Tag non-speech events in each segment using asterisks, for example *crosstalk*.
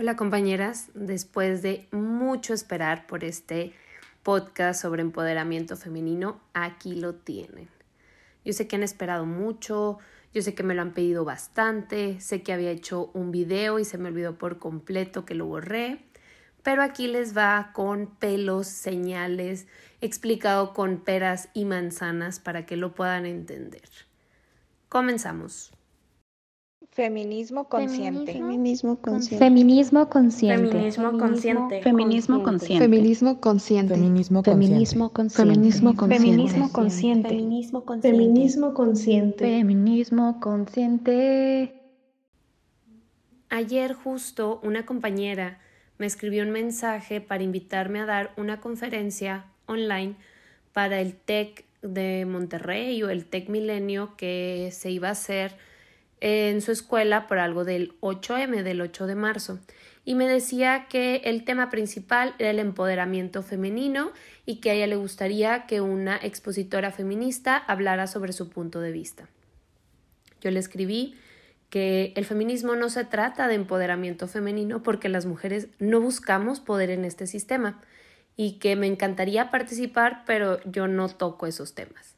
Hola compañeras, después de mucho esperar por este podcast sobre empoderamiento femenino, aquí lo tienen. Yo sé que han esperado mucho, yo sé que me lo han pedido bastante, sé que había hecho un video y se me olvidó por completo que lo borré, pero aquí les va con pelos, señales, explicado con peras y manzanas para que lo puedan entender. Comenzamos. Feminismo consciente. Feminismo consciente. Feminismo consciente. Feminismo consciente. Feminismo consciente. Feminismo consciente. Feminismo Feminismo consciente. Feminismo consciente. Feminismo consciente. Feminismo consciente. Feminismo consciente. Ayer justo una compañera me escribió un mensaje para invitarme a dar una conferencia online para el TEC de Monterrey o el TEC Milenio que se iba a hacer en su escuela por algo del 8M, del 8 de marzo, y me decía que el tema principal era el empoderamiento femenino y que a ella le gustaría que una expositora feminista hablara sobre su punto de vista. Yo le escribí que el feminismo no se trata de empoderamiento femenino porque las mujeres no buscamos poder en este sistema y que me encantaría participar, pero yo no toco esos temas.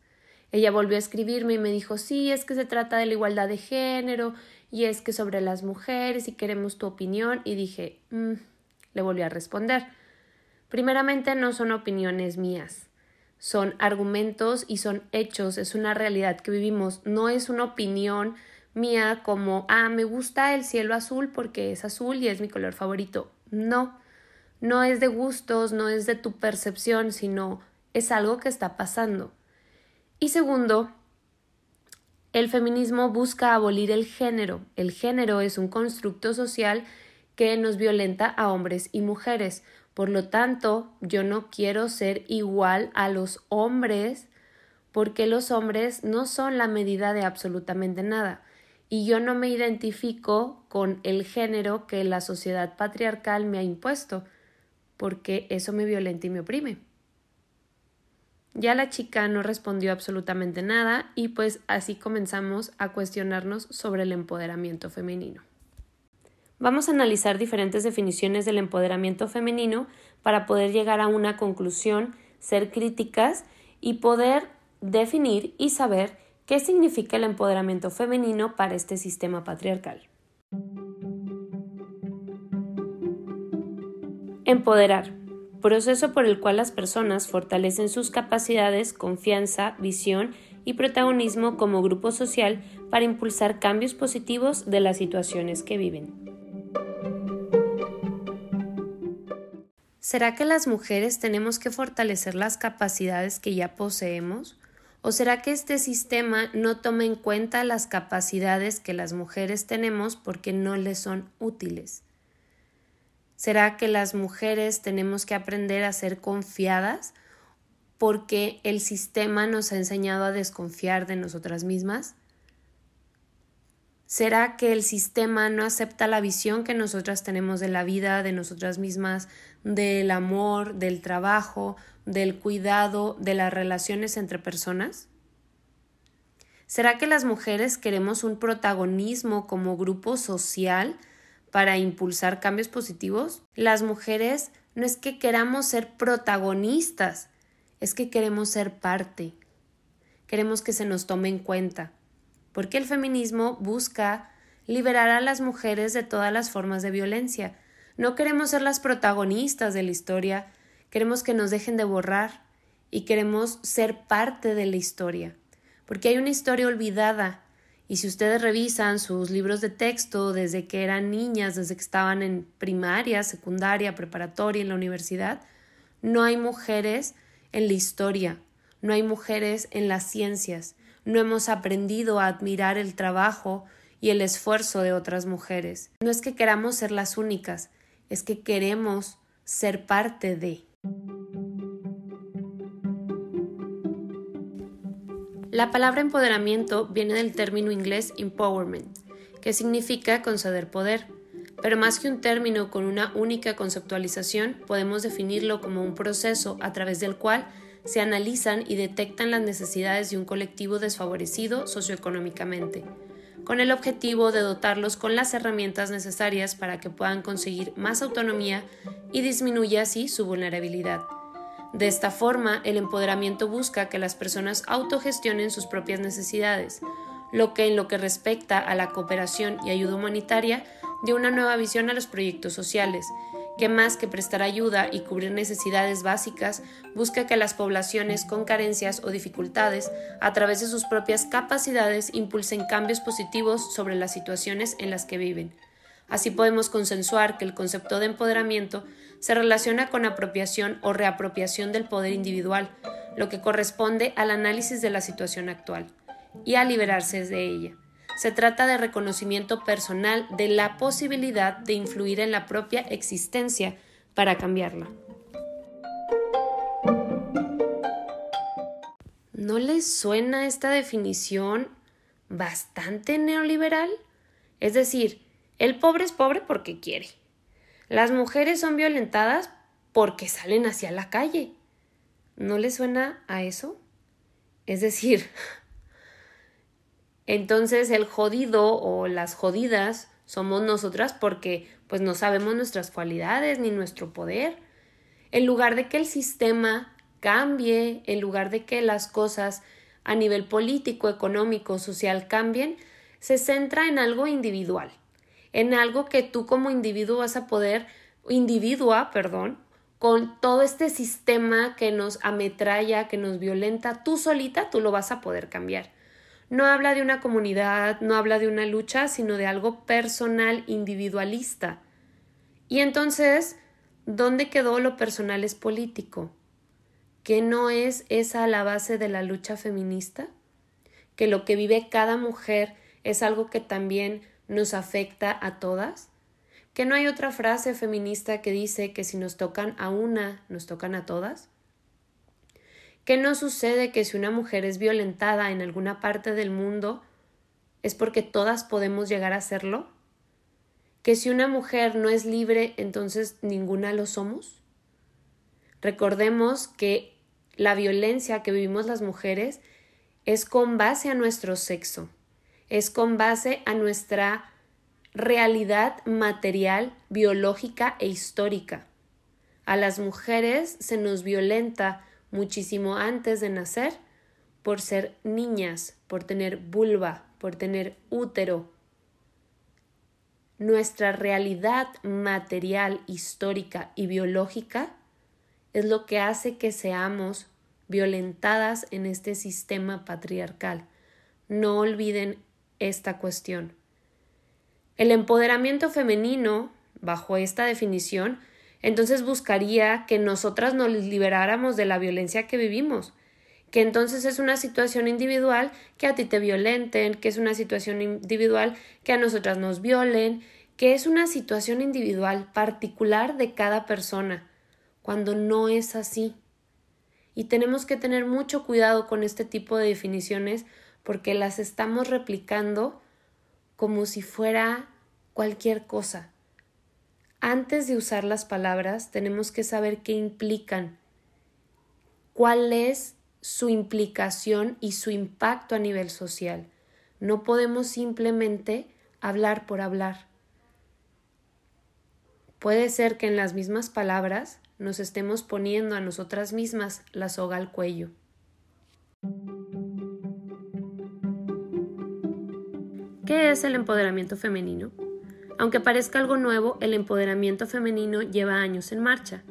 Ella volvió a escribirme y me dijo, sí, es que se trata de la igualdad de género y es que sobre las mujeres y queremos tu opinión y dije, mm", le volví a responder. Primeramente no son opiniones mías, son argumentos y son hechos, es una realidad que vivimos, no es una opinión mía como, ah, me gusta el cielo azul porque es azul y es mi color favorito. No, no es de gustos, no es de tu percepción, sino es algo que está pasando. Y segundo, el feminismo busca abolir el género. El género es un constructo social que nos violenta a hombres y mujeres. Por lo tanto, yo no quiero ser igual a los hombres porque los hombres no son la medida de absolutamente nada. Y yo no me identifico con el género que la sociedad patriarcal me ha impuesto, porque eso me violenta y me oprime. Ya la chica no respondió absolutamente nada y pues así comenzamos a cuestionarnos sobre el empoderamiento femenino. Vamos a analizar diferentes definiciones del empoderamiento femenino para poder llegar a una conclusión, ser críticas y poder definir y saber qué significa el empoderamiento femenino para este sistema patriarcal. Empoderar proceso por el cual las personas fortalecen sus capacidades, confianza, visión y protagonismo como grupo social para impulsar cambios positivos de las situaciones que viven. ¿Será que las mujeres tenemos que fortalecer las capacidades que ya poseemos? ¿O será que este sistema no toma en cuenta las capacidades que las mujeres tenemos porque no les son útiles? ¿Será que las mujeres tenemos que aprender a ser confiadas porque el sistema nos ha enseñado a desconfiar de nosotras mismas? ¿Será que el sistema no acepta la visión que nosotras tenemos de la vida, de nosotras mismas, del amor, del trabajo, del cuidado, de las relaciones entre personas? ¿Será que las mujeres queremos un protagonismo como grupo social para impulsar cambios positivos, las mujeres no es que queramos ser protagonistas, es que queremos ser parte. Queremos que se nos tome en cuenta. Porque el feminismo busca liberar a las mujeres de todas las formas de violencia. No queremos ser las protagonistas de la historia, queremos que nos dejen de borrar y queremos ser parte de la historia. Porque hay una historia olvidada y si ustedes revisan sus libros de texto desde que eran niñas, desde que estaban en primaria, secundaria, preparatoria, en la universidad, no hay mujeres en la historia, no hay mujeres en las ciencias, no hemos aprendido a admirar el trabajo y el esfuerzo de otras mujeres. No es que queramos ser las únicas, es que queremos ser parte de. La palabra empoderamiento viene del término inglés empowerment, que significa conceder poder, pero más que un término con una única conceptualización, podemos definirlo como un proceso a través del cual se analizan y detectan las necesidades de un colectivo desfavorecido socioeconómicamente, con el objetivo de dotarlos con las herramientas necesarias para que puedan conseguir más autonomía y disminuya así su vulnerabilidad. De esta forma, el empoderamiento busca que las personas autogestionen sus propias necesidades, lo que en lo que respecta a la cooperación y ayuda humanitaria dio una nueva visión a los proyectos sociales, que más que prestar ayuda y cubrir necesidades básicas, busca que las poblaciones con carencias o dificultades, a través de sus propias capacidades, impulsen cambios positivos sobre las situaciones en las que viven. Así podemos consensuar que el concepto de empoderamiento se relaciona con apropiación o reapropiación del poder individual, lo que corresponde al análisis de la situación actual, y a liberarse de ella. Se trata de reconocimiento personal de la posibilidad de influir en la propia existencia para cambiarla. ¿No les suena esta definición bastante neoliberal? Es decir, el pobre es pobre porque quiere. Las mujeres son violentadas porque salen hacia la calle. ¿No les suena a eso? Es decir, *laughs* entonces el jodido o las jodidas somos nosotras porque pues no sabemos nuestras cualidades ni nuestro poder. En lugar de que el sistema cambie, en lugar de que las cosas a nivel político, económico, social cambien, se centra en algo individual en algo que tú como individuo vas a poder, individua, perdón, con todo este sistema que nos ametralla, que nos violenta, tú solita, tú lo vas a poder cambiar. No habla de una comunidad, no habla de una lucha, sino de algo personal, individualista. Y entonces, ¿dónde quedó lo personal es político? ¿Que no es esa la base de la lucha feminista? ¿Que lo que vive cada mujer es algo que también nos afecta a todas? ¿Que no hay otra frase feminista que dice que si nos tocan a una, nos tocan a todas? ¿Que no sucede que si una mujer es violentada en alguna parte del mundo, es porque todas podemos llegar a hacerlo? ¿Que si una mujer no es libre, entonces ninguna lo somos? Recordemos que la violencia que vivimos las mujeres es con base a nuestro sexo es con base a nuestra realidad material, biológica e histórica. A las mujeres se nos violenta muchísimo antes de nacer por ser niñas, por tener vulva, por tener útero. Nuestra realidad material, histórica y biológica es lo que hace que seamos violentadas en este sistema patriarcal. No olviden esta cuestión. El empoderamiento femenino, bajo esta definición, entonces buscaría que nosotras nos liberáramos de la violencia que vivimos, que entonces es una situación individual que a ti te violenten, que es una situación individual que a nosotras nos violen, que es una situación individual particular de cada persona, cuando no es así. Y tenemos que tener mucho cuidado con este tipo de definiciones porque las estamos replicando como si fuera cualquier cosa. Antes de usar las palabras tenemos que saber qué implican, cuál es su implicación y su impacto a nivel social. No podemos simplemente hablar por hablar. Puede ser que en las mismas palabras nos estemos poniendo a nosotras mismas la soga al cuello. ¿Qué es el empoderamiento femenino? Aunque parezca algo nuevo, el empoderamiento femenino lleva años en marcha.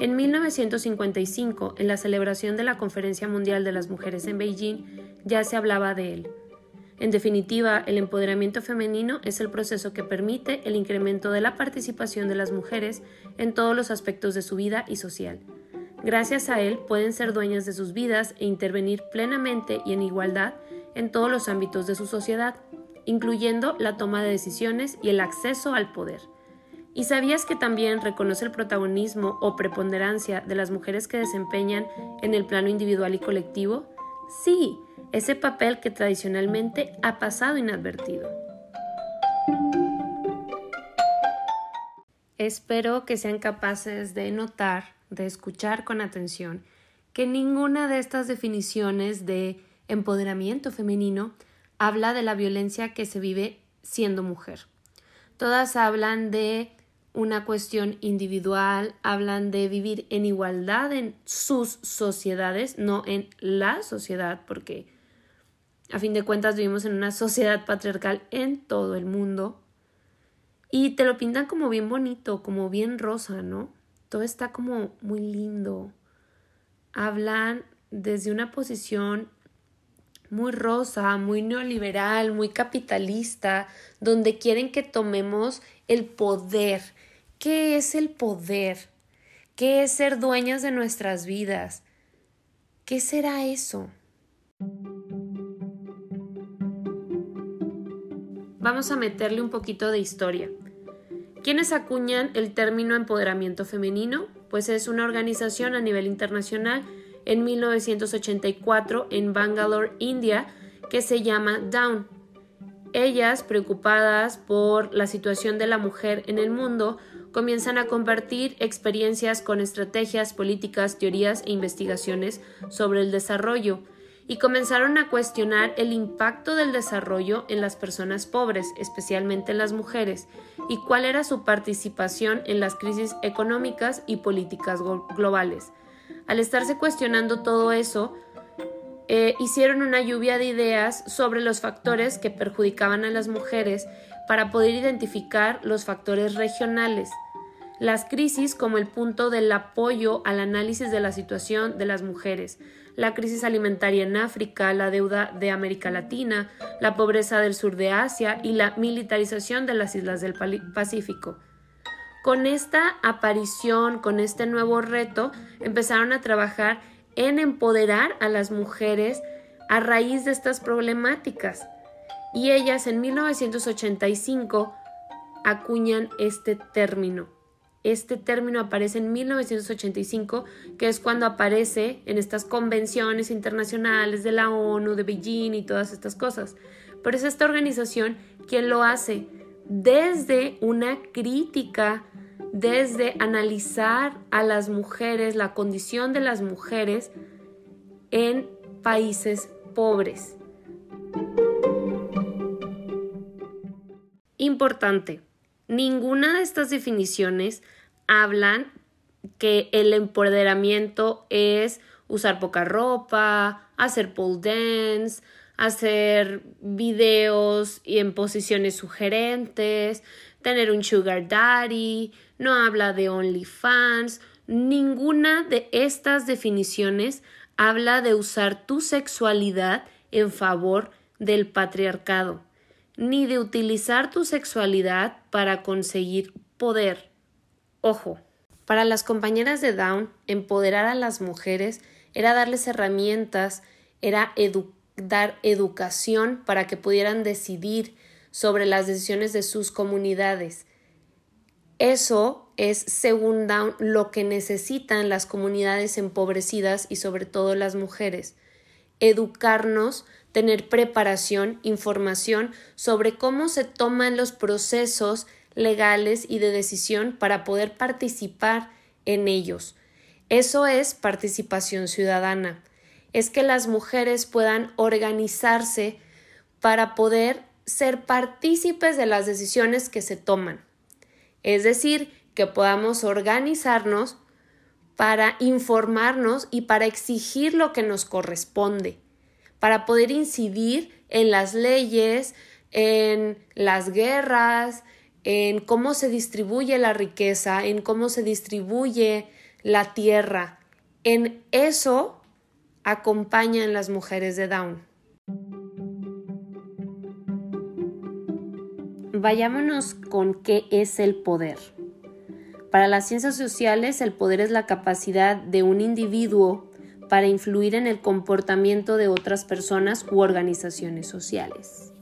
En 1955, en la celebración de la Conferencia Mundial de las Mujeres en Beijing, ya se hablaba de él. En definitiva, el empoderamiento femenino es el proceso que permite el incremento de la participación de las mujeres en todos los aspectos de su vida y social. Gracias a él pueden ser dueñas de sus vidas e intervenir plenamente y en igualdad en todos los ámbitos de su sociedad incluyendo la toma de decisiones y el acceso al poder. ¿Y sabías que también reconoce el protagonismo o preponderancia de las mujeres que desempeñan en el plano individual y colectivo? Sí, ese papel que tradicionalmente ha pasado inadvertido. Espero que sean capaces de notar, de escuchar con atención, que ninguna de estas definiciones de empoderamiento femenino habla de la violencia que se vive siendo mujer. Todas hablan de una cuestión individual, hablan de vivir en igualdad en sus sociedades, no en la sociedad, porque a fin de cuentas vivimos en una *laughs* sociedad patriarcal en todo el mundo. Y te lo pintan como bien bonito, como bien rosa, ¿no? Todo está como muy lindo. Hablan desde una posición muy rosa, muy neoliberal, muy capitalista, donde quieren que tomemos el poder. ¿Qué es el poder? ¿Qué es ser dueñas de nuestras vidas? ¿Qué será eso? Vamos a meterle un poquito de historia. ¿Quiénes acuñan el término empoderamiento femenino? Pues es una organización a nivel internacional en 1984 en Bangalore, India, que se llama Down. Ellas, preocupadas por la situación de la mujer en el mundo, comienzan a compartir experiencias con estrategias, políticas, teorías e investigaciones sobre el desarrollo y comenzaron a cuestionar el impacto del desarrollo en las personas pobres, especialmente en las mujeres, y cuál era su participación en las crisis económicas y políticas globales. Al estarse cuestionando todo eso, eh, hicieron una lluvia de ideas sobre los factores que perjudicaban a las mujeres para poder identificar los factores regionales. Las crisis como el punto del apoyo al análisis de la situación de las mujeres, la crisis alimentaria en África, la deuda de América Latina, la pobreza del sur de Asia y la militarización de las islas del Pacífico. Con esta aparición, con este nuevo reto, empezaron a trabajar en empoderar a las mujeres a raíz de estas problemáticas. Y ellas en 1985 acuñan este término. Este término aparece en 1985, que es cuando aparece en estas convenciones internacionales de la ONU, de Beijing y todas estas cosas. Pero es esta organización quien lo hace desde una crítica desde analizar a las mujeres, la condición de las mujeres en países pobres. Importante, ninguna de estas definiciones hablan que el empoderamiento es usar poca ropa, hacer pole dance, hacer videos y en posiciones sugerentes, tener un sugar daddy, no habla de OnlyFans, ninguna de estas definiciones habla de usar tu sexualidad en favor del patriarcado, ni de utilizar tu sexualidad para conseguir poder. Ojo, para las compañeras de Down, empoderar a las mujeres era darles herramientas, era dar educación para que pudieran decidir sobre las decisiones de sus comunidades. Eso es, según Down, lo que necesitan las comunidades empobrecidas y sobre todo las mujeres. Educarnos, tener preparación, información sobre cómo se toman los procesos legales y de decisión para poder participar en ellos. Eso es participación ciudadana. Es que las mujeres puedan organizarse para poder ser partícipes de las decisiones que se toman. Es decir, que podamos organizarnos para informarnos y para exigir lo que nos corresponde, para poder incidir en las leyes, en las guerras, en cómo se distribuye la riqueza, en cómo se distribuye la tierra. En eso acompañan las mujeres de Down. Vayámonos con qué es el poder. Para las ciencias sociales, el poder es la capacidad de un individuo para influir en el comportamiento de otras personas u organizaciones sociales.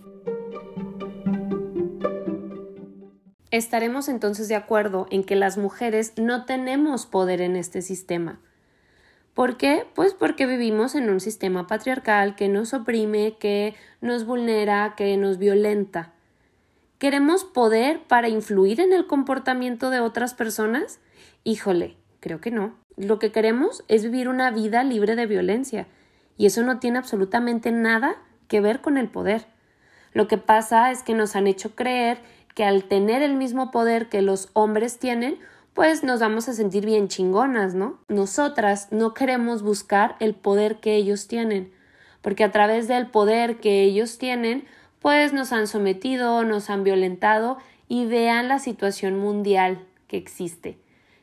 Estaremos entonces de acuerdo en que las mujeres no tenemos poder en este sistema. ¿Por qué? Pues porque vivimos en un sistema patriarcal que nos oprime, que nos vulnera, que nos violenta. ¿Queremos poder para influir en el comportamiento de otras personas? Híjole, creo que no. Lo que queremos es vivir una vida libre de violencia, y eso no tiene absolutamente nada que ver con el poder. Lo que pasa es que nos han hecho creer que al tener el mismo poder que los hombres tienen, pues nos vamos a sentir bien chingonas, ¿no? Nosotras no queremos buscar el poder que ellos tienen, porque a través del poder que ellos tienen, pues nos han sometido, nos han violentado y vean la situación mundial que existe.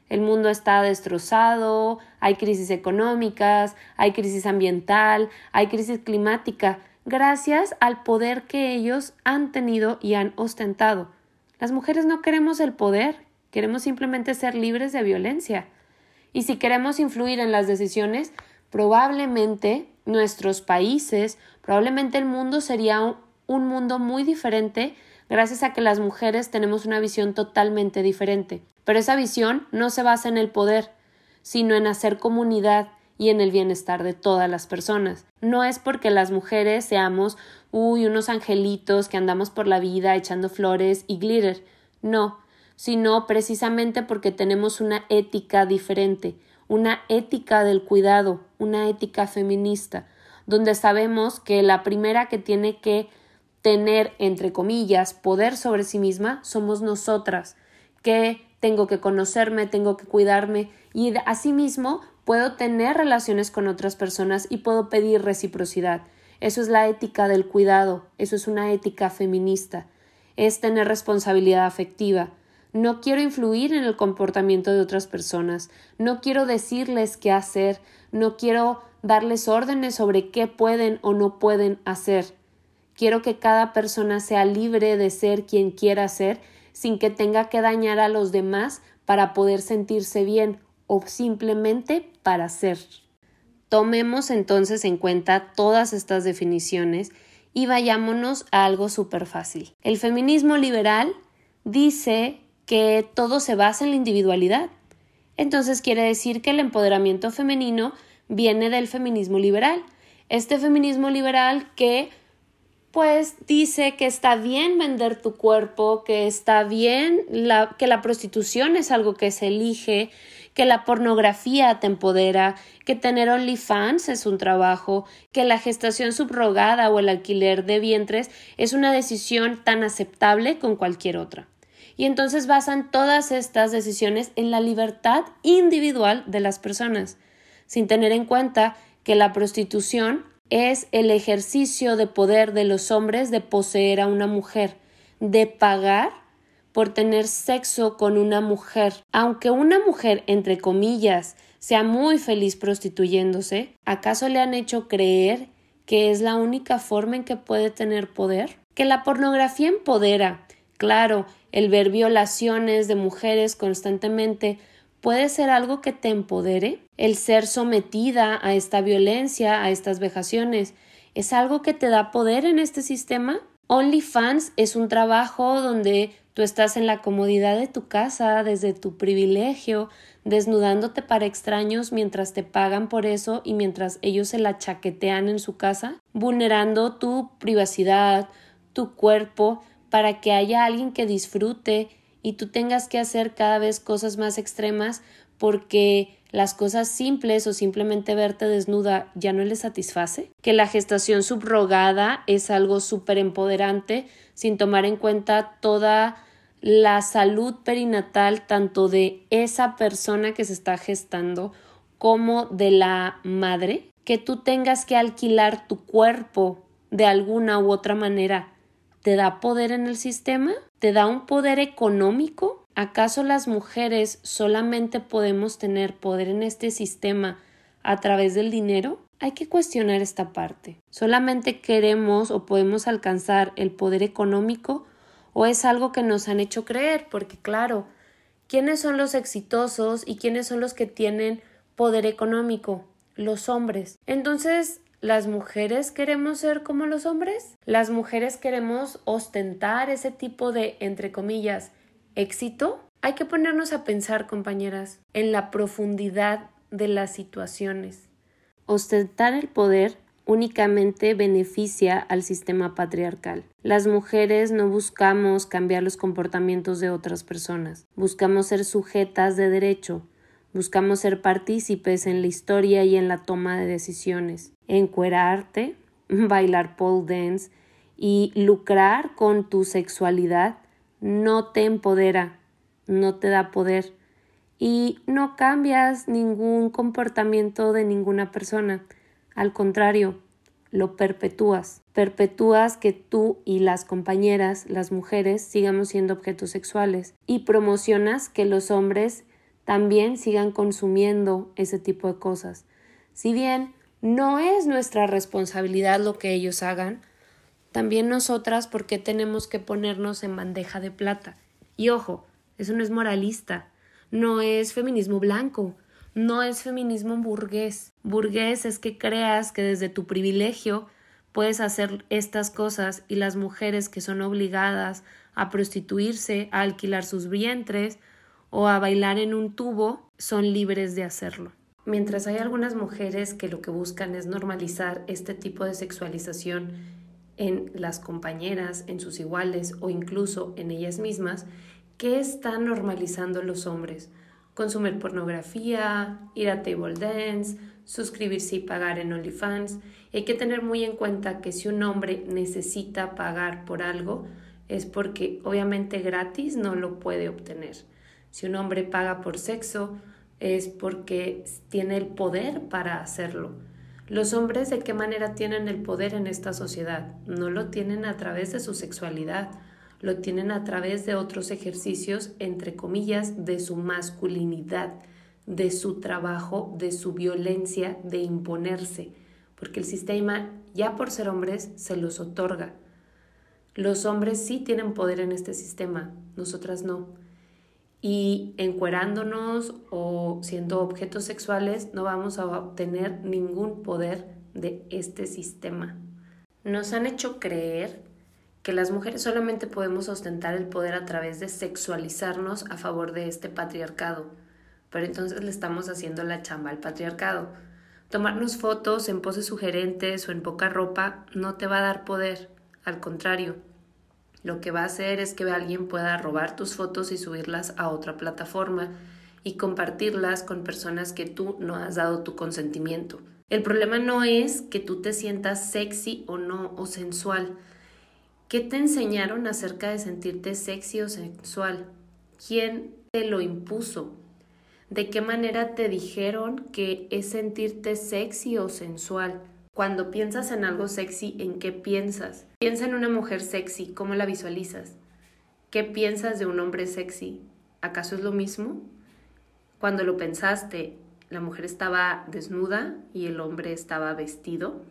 El mundo está destrozado, hay crisis económicas, hay crisis ambiental, hay crisis climática, gracias al poder que ellos han tenido y han ostentado. Las mujeres no queremos el poder, queremos simplemente ser libres de violencia. Y si queremos influir en las decisiones, probablemente nuestros países, probablemente el mundo sería un mundo muy diferente gracias a que las mujeres tenemos una visión totalmente diferente. Pero esa visión no se basa en el poder, sino en hacer comunidad y en el bienestar de todas las personas. No es porque las mujeres seamos, uy, unos angelitos que andamos por la vida echando flores y glitter. No, sino precisamente porque tenemos una ética diferente, una ética del cuidado, una ética feminista, donde sabemos que la primera que tiene que tener, entre comillas, poder sobre sí misma somos nosotras, que tengo que conocerme, tengo que cuidarme y asimismo puedo tener relaciones con otras personas y puedo pedir reciprocidad. Eso es la ética del cuidado, eso es una ética feminista, es tener responsabilidad afectiva. No quiero influir en el comportamiento de otras personas, no quiero decirles qué hacer, no quiero darles órdenes sobre qué pueden o no pueden hacer. Quiero que cada persona sea libre de ser quien quiera ser sin que tenga que dañar a los demás para poder sentirse bien o simplemente para ser. Tomemos entonces en cuenta todas estas definiciones y vayámonos a algo súper fácil. El feminismo liberal dice que todo se basa en la individualidad. Entonces quiere decir que el empoderamiento femenino viene del feminismo liberal. Este feminismo liberal que pues dice que está bien vender tu cuerpo, que está bien que la prostitución es algo que se elige, que la pornografía te empodera, que tener OnlyFans es un trabajo, que la gestación subrogada o el alquiler de vientres es una decisión tan aceptable con cualquier otra. Y entonces basan todas estas decisiones en la libertad individual de las personas, sin tener en cuenta que la prostitución es el ejercicio de poder de los hombres de poseer a una mujer, de pagar por tener sexo con una mujer. Aunque una mujer, entre comillas, sea muy feliz prostituyéndose, ¿acaso le han hecho creer que es la única forma en que puede tener poder? Que la pornografía empodera. Claro, el ver violaciones de mujeres constantemente puede ser algo que te empodere. El ser sometida a esta violencia, a estas vejaciones, es algo que te da poder en este sistema. OnlyFans es un trabajo donde tú estás en la comodidad de tu casa, desde tu privilegio, desnudándote para extraños mientras te pagan por eso y mientras ellos se la chaquetean en su casa, vulnerando tu privacidad, tu cuerpo, para que haya alguien que disfrute y tú tengas que hacer cada vez cosas más extremas porque las cosas simples o simplemente verte desnuda ya no le satisface, que la gestación subrogada es algo súper empoderante sin tomar en cuenta toda la salud perinatal tanto de esa persona que se está gestando como de la madre, que tú tengas que alquilar tu cuerpo de alguna u otra manera ¿Te da poder en el sistema? ¿Te da un poder económico? ¿Acaso las mujeres solamente podemos tener poder en este sistema a través del dinero? Hay que cuestionar esta parte. ¿Solamente queremos o podemos alcanzar el poder económico o es algo que nos han hecho creer? Porque claro, ¿quiénes son los exitosos y quiénes son los que tienen poder económico? Los hombres. Entonces, ¿Las mujeres queremos ser como los hombres? ¿Las mujeres queremos ostentar ese tipo de, entre comillas, éxito? Hay que ponernos a pensar, compañeras, en la profundidad de las situaciones. Ostentar el poder únicamente beneficia al sistema patriarcal. Las mujeres no buscamos cambiar los comportamientos de otras personas, buscamos ser sujetas de derecho, buscamos ser partícipes en la historia y en la toma de decisiones encuerarte, *laughs* bailar pole dance Y lucrar con tu sexualidad no te empodera, no te da poder y no cambias ningún comportamiento de ninguna persona. Al contrario, lo perpetúas. Perpetúas que tú y las compañeras, las mujeres, sigamos siendo objetos sexuales y promocionas que los hombres también sigan consumiendo ese tipo de cosas. Si bien no es nuestra responsabilidad lo que ellos hagan, también nosotras, ¿por qué tenemos que ponernos en bandeja de plata? Y ojo, eso no es moralista, no es feminismo blanco, no es feminismo burgués. Burgués es que creas que desde tu privilegio puedes hacer estas cosas y las mujeres que son obligadas a prostituirse, a alquilar sus vientres o a bailar en un tubo son libres de hacerlo. Mientras hay algunas mujeres que lo que buscan es normalizar este tipo de sexualización en las compañeras, en sus iguales o incluso en ellas mismas, ¿qué están normalizando los hombres? consumir pornografía, ir a table dance, suscribirse y pagar en OnlyFans. Hay que tener muy en cuenta que si un hombre necesita pagar por algo, es porque obviamente gratis no lo puede obtener. Si un hombre paga por sexo, es porque tiene el poder para hacerlo. Los hombres de qué manera tienen el poder en esta sociedad? No lo tienen a través de su sexualidad, lo tienen a través de otros ejercicios, entre comillas, de su masculinidad, de su trabajo, de su violencia, de imponerse, porque el sistema, ya por ser hombres, se los otorga. Los hombres sí tienen poder en este sistema, nosotras no. Y encuerándonos o siendo objetos sexuales no vamos a obtener ningún poder de este sistema. Nos han hecho creer que las mujeres solamente podemos ostentar el poder a través de sexualizarnos a favor de este patriarcado. Pero entonces le estamos haciendo la chamba al patriarcado. Tomarnos fotos en poses sugerentes o en poca ropa no te va a dar poder. Al contrario, lo que va a hacer es que alguien pueda robar tus fotos y subirlas a otra plataforma y compartirlas con personas que tú no has dado tu consentimiento. El problema no es que tú te sientas sexy o no o sensual, ¿Qué te enseñaron acerca de sentirte sexy o sensual? ¿Quién te lo impuso? ¿De qué manera te dijeron que es sentirte sexy o sensual? Cuando piensas en algo sexy, ¿en qué piensas? Piensa en una mujer sexy, ¿cómo la visualizas? ¿Qué piensas de un hombre sexy? ¿Acaso es lo mismo? Cuando lo pensaste, la mujer estaba desnuda y el hombre estaba vestido.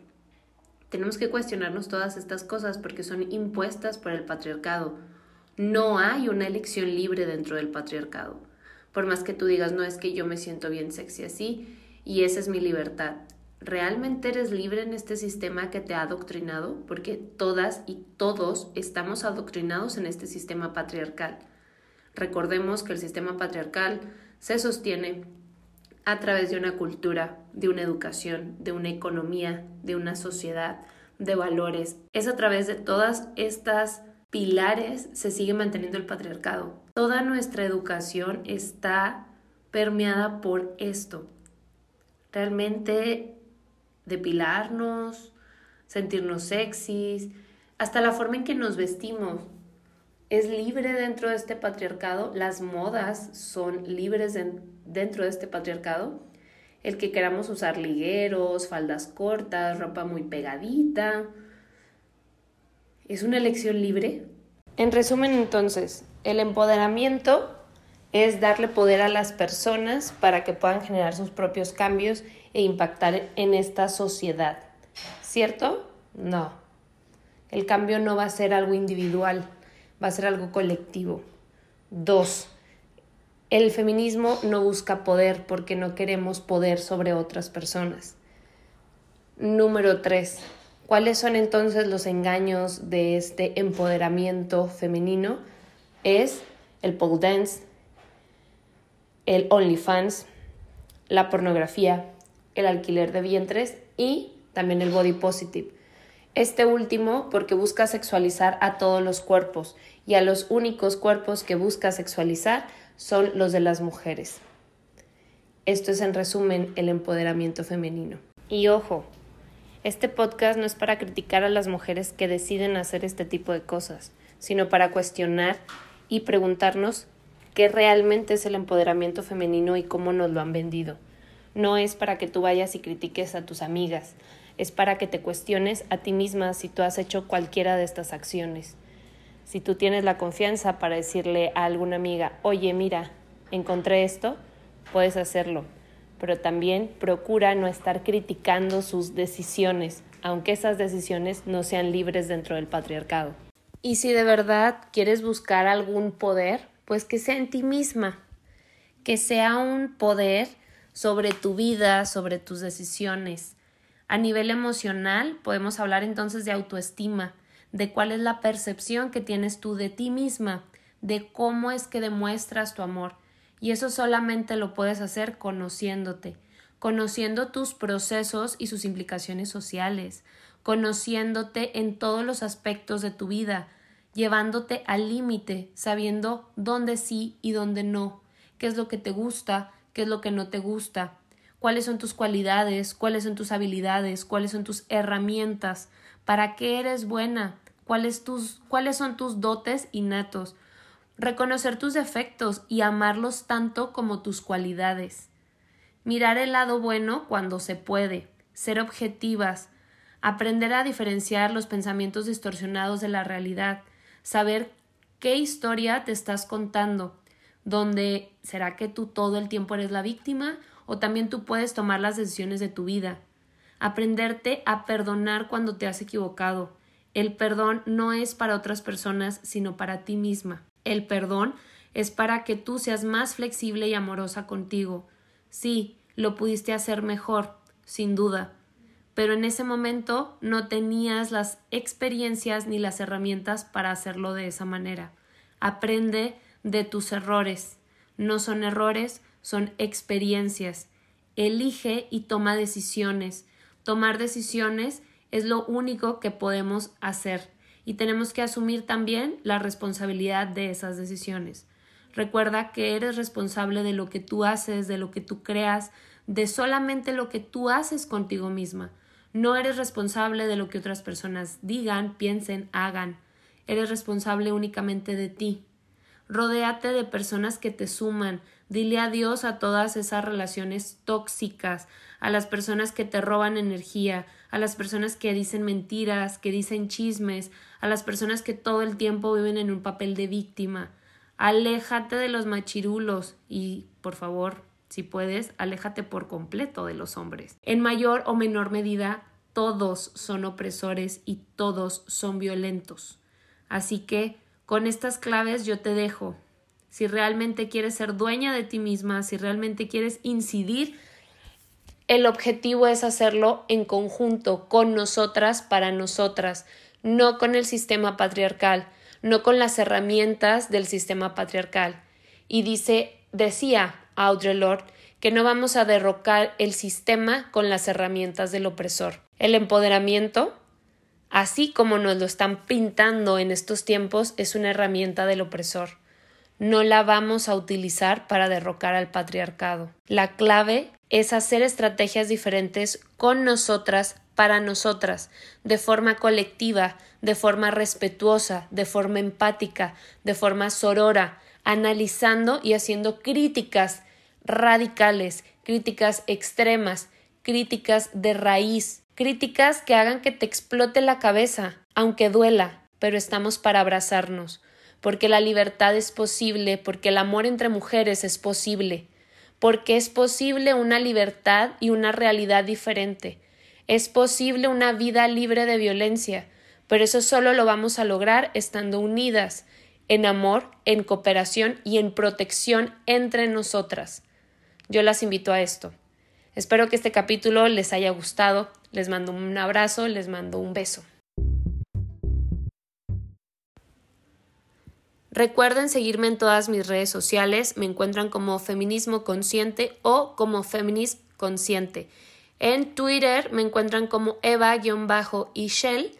Tenemos que cuestionarnos todas estas cosas porque son impuestas por el patriarcado. No hay una elección libre dentro del patriarcado. Por más que tú digas, no es que yo me siento bien sexy así y esa es mi libertad. ¿Realmente eres libre en este sistema que te ha adoctrinado? Porque todas y todos estamos adoctrinados en este sistema patriarcal. Recordemos que el sistema patriarcal se sostiene a través de una cultura, de una educación, de una economía, de una sociedad, de valores. Es a través de todas estas pilares se sigue manteniendo el patriarcado. Toda nuestra educación está permeada por esto. Realmente depilarnos, sentirnos sexys, hasta la forma en que nos vestimos. Es libre dentro de este patriarcado, las modas son libres dentro de este patriarcado, el que queramos usar ligueros, faldas cortas, ropa muy pegadita, es una elección libre. En resumen, entonces, el empoderamiento es darle poder a las personas para que puedan generar sus propios cambios e impactar en esta sociedad. ¿Cierto? No. El cambio no va a ser algo individual, va a ser algo colectivo. Dos, el feminismo no busca poder porque no queremos poder sobre otras personas. Número tres, ¿cuáles son entonces los engaños de este empoderamiento femenino? Es el pole dance, el OnlyFans, la pornografía, el alquiler de vientres y también el body positive. Este último porque busca sexualizar a todos los cuerpos y a los únicos cuerpos que busca sexualizar son los de las mujeres. Esto es en resumen el empoderamiento femenino. Y ojo, Este podcast no es para criticar a las mujeres que deciden hacer este tipo de cosas, sino para cuestionar y preguntarnos qué realmente es el empoderamiento femenino y cómo nos lo han vendido. No es para que tú vayas y critiques a tus amigas, es para que te cuestiones a ti misma si tú has hecho cualquiera de estas acciones. Si tú tienes la confianza para decirle a alguna amiga, oye, mira, encontré esto, puedes hacerlo pero también procura no estar criticando sus decisiones, aunque esas decisiones no sean libres dentro del patriarcado. Y si de verdad quieres buscar algún poder, pues que sea en ti misma, que sea un poder sobre tu vida, sobre tus decisiones. A nivel emocional, podemos hablar entonces de autoestima, de cuál es la percepción que tienes tú de ti misma, de cómo es que demuestras tu amor. Y eso solamente lo puedes hacer conociéndote, conociendo tus procesos y sus implicaciones sociales, conociéndote en todos los aspectos de tu vida, llevándote al límite, sabiendo dónde sí y dónde no, qué es lo que te gusta, qué es lo que no te gusta, cuáles son tus cualidades, cuáles son tus habilidades, cuáles son tus herramientas, para qué eres buena, cuáles, tus, cuáles son tus dotes innatos, reconocer tus defectos y amarlos tanto como tus cualidades, mirar el lado bueno cuando se puede, ser objetivas, aprender a diferenciar los pensamientos distorsionados de la realidad, saber qué historia te estás contando, donde será que tú todo el tiempo eres la víctima o también tú puedes tomar las decisiones de tu vida, aprenderte a perdonar cuando te has equivocado. El perdón no es para otras personas, sino para ti misma. El perdón es para que tú seas más flexible y amorosa contigo. Sí, lo pudiste hacer mejor, sin duda, pero en ese momento no tenías las experiencias ni las herramientas para hacerlo de esa manera. Aprende de tus errores. No son errores, son experiencias. Elige y toma decisiones. Tomar decisiones es lo único que podemos hacer y tenemos que asumir también la responsabilidad de esas decisiones. Recuerda que eres responsable de lo que tú haces, de lo que tú creas, de solamente lo que tú haces contigo misma. No eres responsable de lo que otras personas digan, piensen, hagan. Eres responsable únicamente de ti. Rodéate de personas que te suman. Dile adiós a todas esas relaciones tóxicas, a las personas que te roban energía, a las personas que dicen mentiras, que dicen chismes, a las personas que todo el tiempo viven en un papel de víctima. Aléjate de los machirulos y, por favor, si puedes, aléjate por completo de los hombres. En mayor o menor medida, todos son opresores y todos son violentos. Así que, con estas claves yo te dejo. Si realmente quieres ser dueña de ti misma, si realmente quieres incidir, el objetivo es hacerlo en conjunto, con nosotras, para nosotras no con el sistema patriarcal, no con las herramientas del sistema patriarcal. Y dice, decía Audre Lorde, que no vamos a derrocar el sistema con las herramientas del opresor. El empoderamiento, así como nos lo están pintando en estos tiempos, es una herramienta del opresor. No la vamos a utilizar para derrocar al patriarcado. La clave es hacer estrategias diferentes con nosotras para nosotras, de forma colectiva, de forma respetuosa, de forma empática, de forma sorora, analizando y haciendo críticas radicales, críticas extremas, críticas de raíz, críticas que hagan que te explote la cabeza, aunque duela, pero estamos para abrazarnos, porque la libertad es posible, porque el amor entre mujeres es posible, porque es posible una libertad y una realidad diferente, es posible una vida libre de violencia, pero eso solo lo vamos a lograr estando unidas, en amor, en cooperación y en protección entre nosotras. Yo las invito a esto. Espero que este capítulo les haya gustado. Les mando un abrazo, les mando un beso. Recuerden seguirme en todas mis redes sociales. Me encuentran como Feminismo Consciente o como Feminism Consciente. En Twitter me encuentran como Eva-Ishel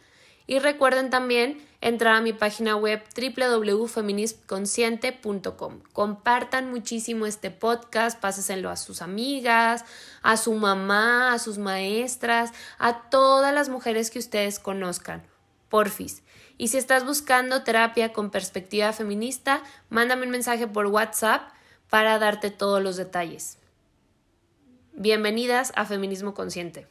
y recuerden también entrar a mi página web www.feminismconsciente.com. Compartan muchísimo este podcast, páseselo a sus amigas, a su mamá, a sus maestras, a todas las mujeres que ustedes conozcan. Porfis. Y si estás buscando terapia con perspectiva feminista, mándame un mensaje por WhatsApp para darte todos los detalles. Bienvenidas a Feminismo Consciente.